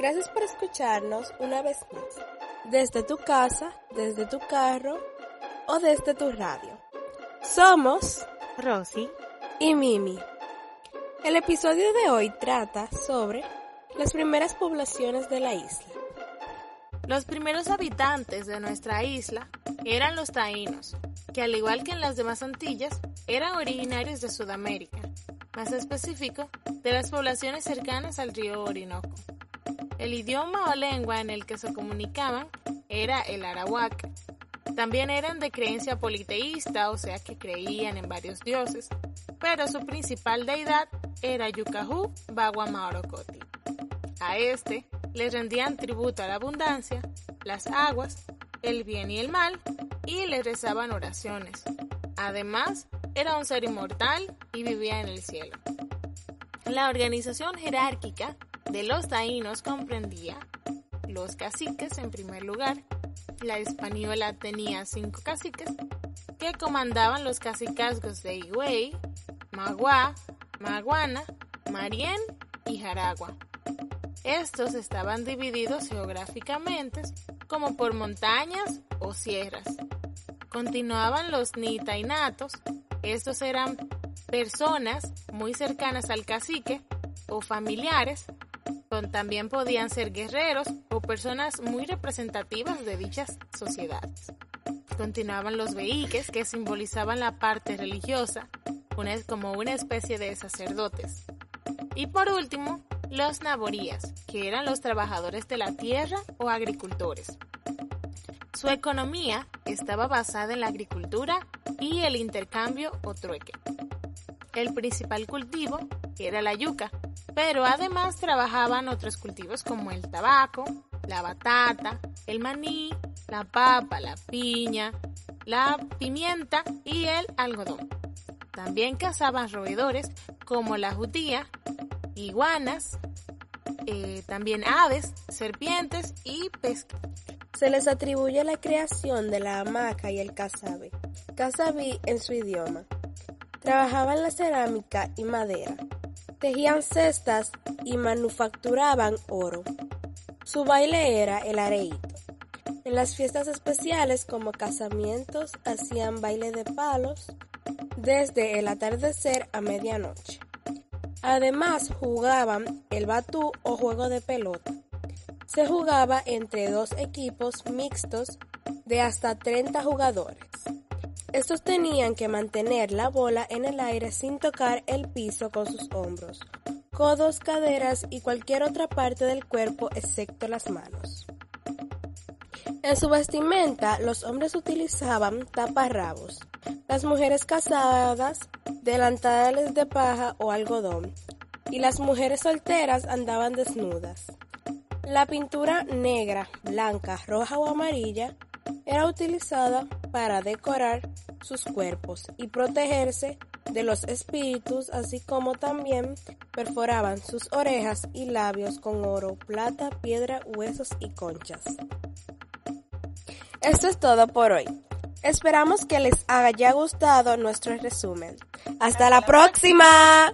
Gracias por escucharnos una vez más, desde tu casa, desde tu carro o desde tu radio. Somos Rosy y Mimi. El episodio de hoy trata sobre las primeras poblaciones de la isla. Los primeros habitantes de nuestra isla eran los taínos, que al igual que en las demás Antillas, eran originarios de Sudamérica, más específico, de las poblaciones cercanas al río Orinoco. El idioma o lengua en el que se comunicaban era el arawak. También eran de creencia politeísta, o sea que creían en varios dioses, pero su principal deidad era Yucajú Bagua Maorocoti. A este le rendían tributo a la abundancia, las aguas, el bien y el mal, y le rezaban oraciones. Además, era un ser inmortal y vivía en el cielo. La organización jerárquica de los taínos comprendía los caciques en primer lugar. La española tenía cinco caciques que comandaban los cacicazgos de Higüey, Magua, Maguana, Marién y Jaragua. Estos estaban divididos geográficamente como por montañas o sierras. Continuaban los nitainatos. Estos eran personas muy cercanas al cacique o familiares, también podían ser guerreros o personas muy representativas de dichas sociedades. Continuaban los veíques que simbolizaban la parte religiosa, como una especie de sacerdotes. Y por último, los naborías, que eran los trabajadores de la tierra o agricultores. Su economía estaba basada en la agricultura y el intercambio o trueque. El principal cultivo era la yuca, pero además trabajaban otros cultivos como el tabaco, la batata, el maní, la papa, la piña, la pimienta y el algodón. También cazaban roedores como la judía, iguanas, eh, también aves, serpientes y pesca. Se les atribuye la creación de la hamaca y el casabe, casabí en su idioma. Trabajaban la cerámica y madera, tejían cestas y manufacturaban oro. Su baile era el areíto. En las fiestas especiales como casamientos hacían baile de palos desde el atardecer a medianoche. Además jugaban el batú o juego de pelota. Se jugaba entre dos equipos mixtos de hasta 30 jugadores. Estos tenían que mantener la bola en el aire sin tocar el piso con sus hombros, codos, caderas y cualquier otra parte del cuerpo excepto las manos. En su vestimenta, los hombres utilizaban taparrabos, las mujeres casadas delantales de paja o algodón, y las mujeres solteras andaban desnudas. La pintura negra, blanca, roja o amarilla era utilizada para decorar sus cuerpos y protegerse de los espíritus, así como también perforaban sus orejas y labios con oro, plata, piedra, huesos y conchas. Esto es todo por hoy. Esperamos que les haya gustado nuestro resumen. Hasta, la próxima.